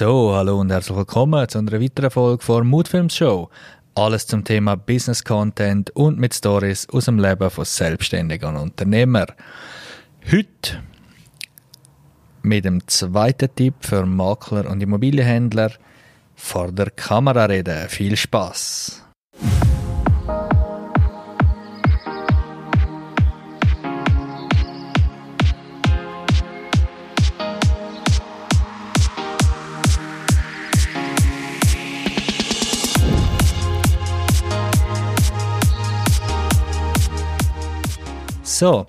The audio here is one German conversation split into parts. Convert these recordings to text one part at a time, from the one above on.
So, hallo und herzlich willkommen zu einer weiteren Folge von Moodfilms Show. Alles zum Thema Business Content und mit Stories aus dem Leben von selbstständigen Unternehmern. Heute mit dem zweiten Tipp für Makler und Immobilienhändler vor der Kamera reden. Viel Spaß! So,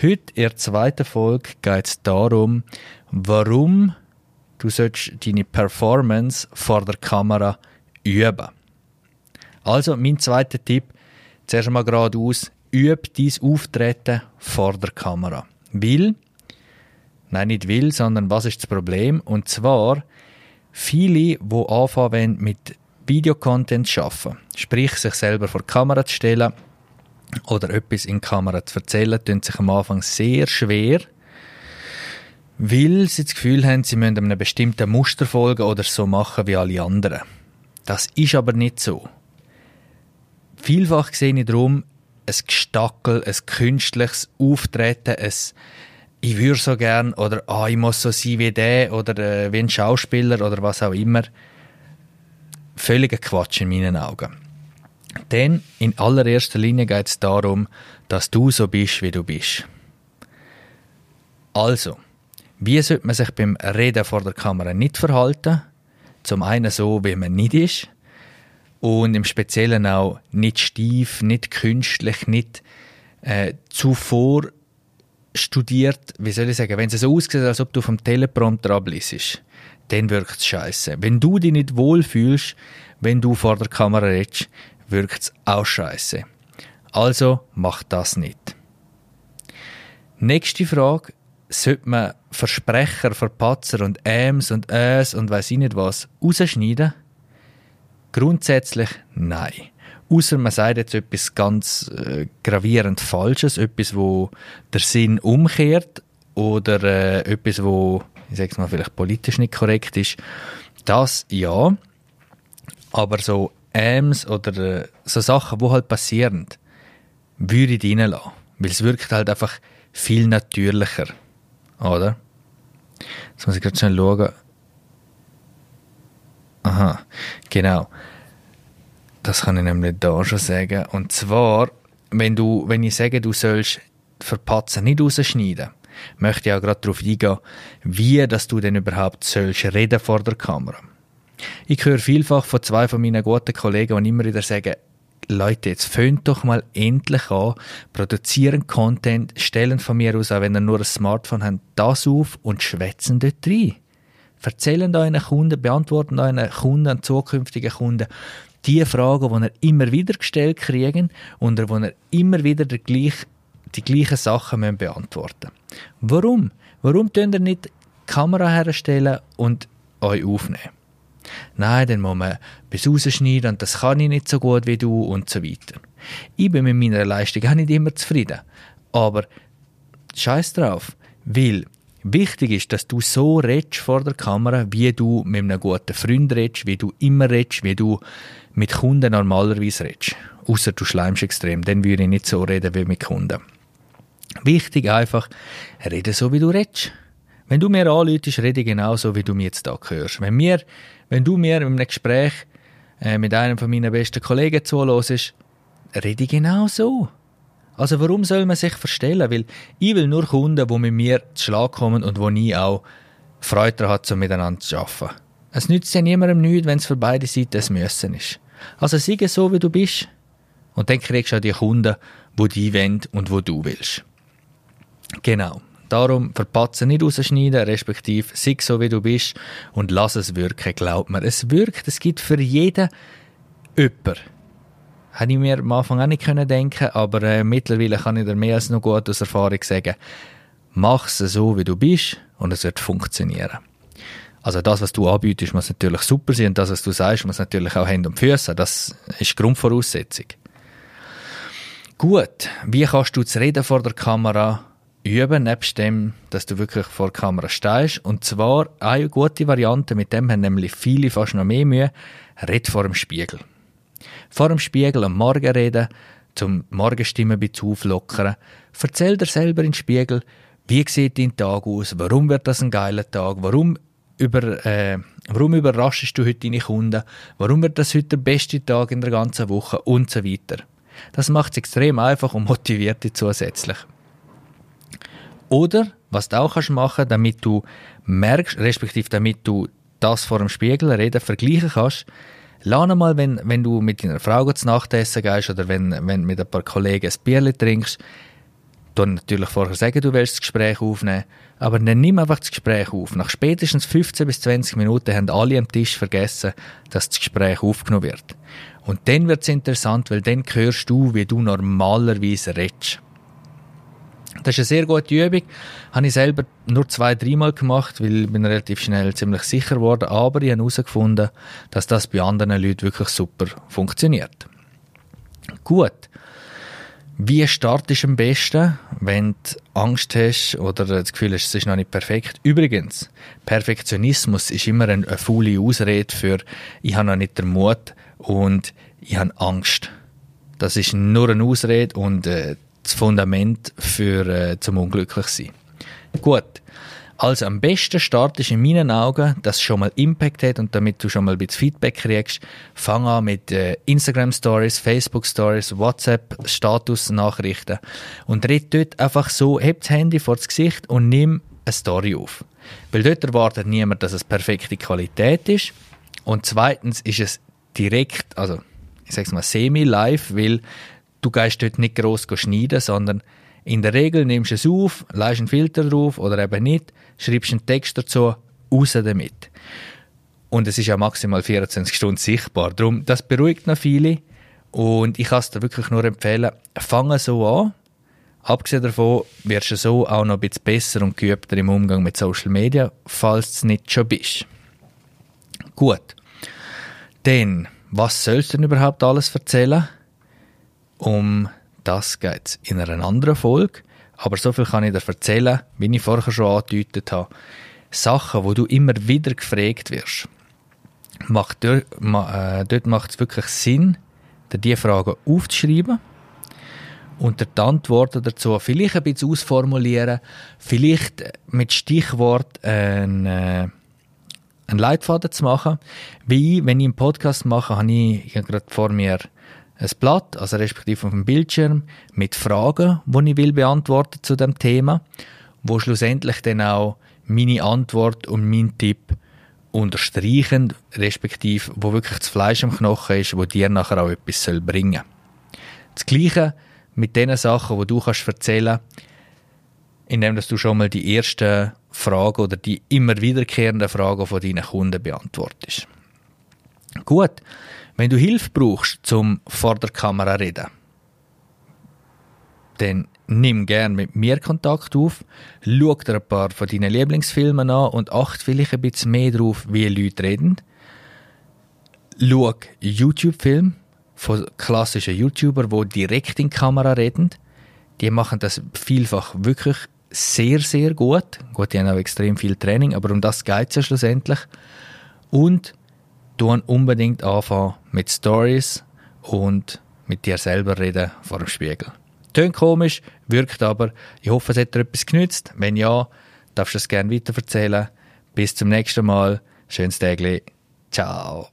heute in der zweiten Folge geht es darum, warum du deine Performance vor der Kamera üben. Also, mein zweiter Tipp, zuerst einmal geradeaus, übe dein Auftreten vor der Kamera. Will, nein, nicht will, sondern was ist das Problem? Und zwar, viele, die anfangen mit Videocontent zu arbeiten, sprich sich selber vor die Kamera zu stellen, oder etwas in die Kamera zu erzählen, tun sich am Anfang sehr schwer, weil sie das Gefühl haben, sie müssen einem bestimmten Muster folgen oder so machen wie alle anderen. Das ist aber nicht so. Vielfach sehe ich darum ein Gestackel, ein künstliches Auftreten, ein ich würde so gern oder ah, ich muss so sein wie der oder äh, wie ein Schauspieler oder was auch immer. Völliger Quatsch in meinen Augen. Denn in allererster Linie geht es darum, dass du so bist, wie du bist. Also, wie sollte man sich beim Reden vor der Kamera nicht verhalten? Zum einen so, wie man nicht ist. Und im Speziellen auch nicht steif, nicht künstlich, nicht äh, zuvor studiert, wie soll ich sagen, wenn es so aussieht, als ob du vom Teleprompter abliest, dann wirkt es scheiße. Wenn du dich nicht wohlfühlst, wenn du vor der Kamera redest, wirkt es auch scheiße. Also mach das nicht. Nächste Frage. Sollte man Versprecher, Verpatzer und Äms und Äs und weiß ich nicht was rausschneiden? Grundsätzlich nein. Außer man sagt jetzt etwas ganz äh, gravierend Falsches, etwas, wo der Sinn umkehrt oder äh, etwas, wo ich sag's mal vielleicht politisch nicht korrekt ist. Das ja. Aber so Ams oder äh, so Sachen, die halt passieren, würde ich reinlassen. Weil es wirkt halt einfach viel natürlicher. Oder? Jetzt muss ich gerade schnell schauen. Aha, genau. Das kann ich nämlich da schon sagen. Und zwar, wenn du, wenn ich sage, du sollst Verpatzen nicht rausschneiden, möchte ich auch gerade darauf eingehen, wie dass du denn überhaupt sollst reden vor der Kamera. Ich höre vielfach von zwei von meinen guten Kollegen, die immer wieder sagen, Leute, jetzt föhnt doch mal endlich an, produzieren Content, stellen von mir aus, auch wenn ihr nur ein Smartphone habt, das auf und schwätzen dort rein. Erzählen euren Kunden, beantworten euren Kunden und zukünftigen Kunden die Fragen, die ihr immer wieder gestellt kriegen und wo ihr immer wieder die, gleich, die gleichen Sachen müsst beantworten Warum? Warum könnt ihr nicht die Kamera herstellen und euch aufnehmen? Nein, dann muss man bis rausschneiden und das kann ich nicht so gut wie du und so weiter. Ich bin mit meiner Leistung auch nicht immer zufrieden. Aber scheiß drauf, weil wichtig ist, dass du so redest vor der Kamera, wie du mit einem guten Freund redest, wie du immer redest, wie du mit Kunden normalerweise redest. Außer du schleimst extrem, dann würde ich nicht so reden wie mit Kunden. Wichtig einfach, rede so, wie du redest. Wenn du mir anläutest, rede ich genauso, wie du mir jetzt da hörst. Wenn, mir, wenn du mir einem Gespräch äh, mit einem von meinen besten Kollegen zuhörst, rede ich genau so. Also warum soll man sich verstellen? Weil ich will nur Kunden, die mit mir zu Schlag kommen und wo nie auch Freude hat, um miteinander zu arbeiten. Es nützt ja niemandem nichts, wenn es für beide Seiten ein Müssen ist. Also siege so, wie du bist. Und dann kriegst du auch die Kunden, die die wollen und wo du willst. Genau. Darum verpatzen nicht rausschneiden, respektive sei so wie du bist und lass es wirken, glaub mir. Es wirkt, es gibt für jeden jemand. Hätte ich mir am Anfang auch nicht denken aber äh, mittlerweile kann ich dir mehr als noch gut aus Erfahrung sagen, mach es so wie du bist und es wird funktionieren. Also das, was du anbietest, muss natürlich super sein und das, was du sagst, muss natürlich auch Hände und Füße. Das ist die Grundvoraussetzung. Gut, wie kannst du das Reden vor der Kamera üben, nebst dem, dass du wirklich vor der Kamera stehst. Und zwar eine gute Variante, mit dem haben nämlich viele fast noch mehr Mühe, red vor dem Spiegel. Vor dem Spiegel am Morgen reden, zum Morgenstimme ein bisschen auflockern. Erzähl dir selber in den Spiegel, wie sieht dein Tag aus, warum wird das ein geiler Tag, warum, über, äh, warum überraschst du heute deine Kunden, warum wird das heute der beste Tag in der ganzen Woche und so weiter. Das macht es extrem einfach und motiviert dich zusätzlich. Oder, was du auch kannst machen, damit du merkst, respektive damit du das vor dem Spiegel reden vergleichen kannst, lerne mal, wenn, wenn du mit deiner Frau zu Nacht essen gehst oder wenn, wenn mit ein paar Kollegen ein Bierchen trinkst, dann natürlich vorher sagen, du willst das Gespräch aufnehmen, aber dann nimm einfach das Gespräch auf. Nach spätestens 15 bis 20 Minuten haben alle am Tisch vergessen, dass das Gespräch aufgenommen wird. Und dann wird es interessant, weil dann hörst du, wie du normalerweise redest. Das ist eine sehr gute Übung. Habe ich selber nur zwei, dreimal gemacht, weil ich bin relativ schnell ziemlich sicher geworden. Aber ich habe herausgefunden, dass das bei anderen Leuten wirklich super funktioniert. Gut. Wie startest du am besten, wenn du Angst hast oder das Gefühl hast, es ist noch nicht perfekt? Übrigens, Perfektionismus ist immer eine, eine faule Ausrede für ich habe noch nicht den Mut und ich habe Angst. Das ist nur eine Ausrede und äh, das Fundament für äh, zum unglücklich sein. Gut. Also am besten startest in meinen Augen, dass es schon mal Impact hat und damit du schon mal ein bisschen Feedback kriegst, fang an mit äh, Instagram Stories, Facebook Stories, WhatsApp Status Nachrichten und red dort einfach so, heb das Handy vor das Gesicht und nimm eine Story auf. Weil dort erwartet niemand, dass es perfekte Qualität ist und zweitens ist es direkt, also ich sag's mal semi-live, weil du gehst dort nicht gross schneiden, sondern in der Regel nimmst du es auf, leist einen Filter drauf oder eben nicht, schreibst einen Text dazu, raus damit. Und es ist ja maximal 24 Stunden sichtbar. Darum, das beruhigt noch viele. Und ich kann es dir wirklich nur empfehlen, fange so an. Abgesehen davon wirst du so auch noch ein bisschen besser und geübter im Umgang mit Social Media, falls es nicht schon bist. Gut. Dann, was sollst du denn überhaupt alles erzählen? Um das geht es in einer anderen Folge. Aber so viel kann ich dir erzählen, wie ich vorher schon angedeutet habe. Sachen, wo du immer wieder gefragt wirst. Macht äh, dort macht es wirklich Sinn, dir diese Fragen aufzuschreiben und dir die Antworten dazu vielleicht ein bisschen ausformulieren, vielleicht mit Stichwort ein, äh, einen Leitfaden zu machen. Wie, wenn ich einen Podcast mache, habe ich, habe gerade vor mir ein Blatt, also respektive auf dem Bildschirm, mit Fragen, die ich will beantworten zu dem Thema, wo schlussendlich dann auch meine Antwort und mein Tipp unterstreichen, respektive wo wirklich das Fleisch am Knochen ist, wo dir nachher auch etwas soll bringen. Das Gleiche mit den Sachen, wo du kannst erzählen, indem du schon mal die ersten Fragen oder die immer wiederkehrenden Fragen von deinen Kunden beantwortest. Gut, wenn du Hilfe brauchst, zum vor der Kamera reden, dann nimm gern mit mir Kontakt auf, schau dir ein paar von deinen Lieblingsfilmen an und achte vielleicht ein bisschen mehr darauf, wie Leute reden. Schau YouTube-Filme von klassischen YouTubern, die direkt in die Kamera reden. Die machen das vielfach wirklich sehr, sehr gut. Gut, die haben auch extrem viel Training, aber um das geht es ja schlussendlich. Und tun unbedingt anfangen mit Stories und mit dir selber reden vor dem Spiegel. Tönt komisch, wirkt aber. Ich hoffe, es hat dir etwas genützt. Wenn ja, darfst du es gerne weiterverzählen. Bis zum nächsten Mal. Schönes Tag. Ciao.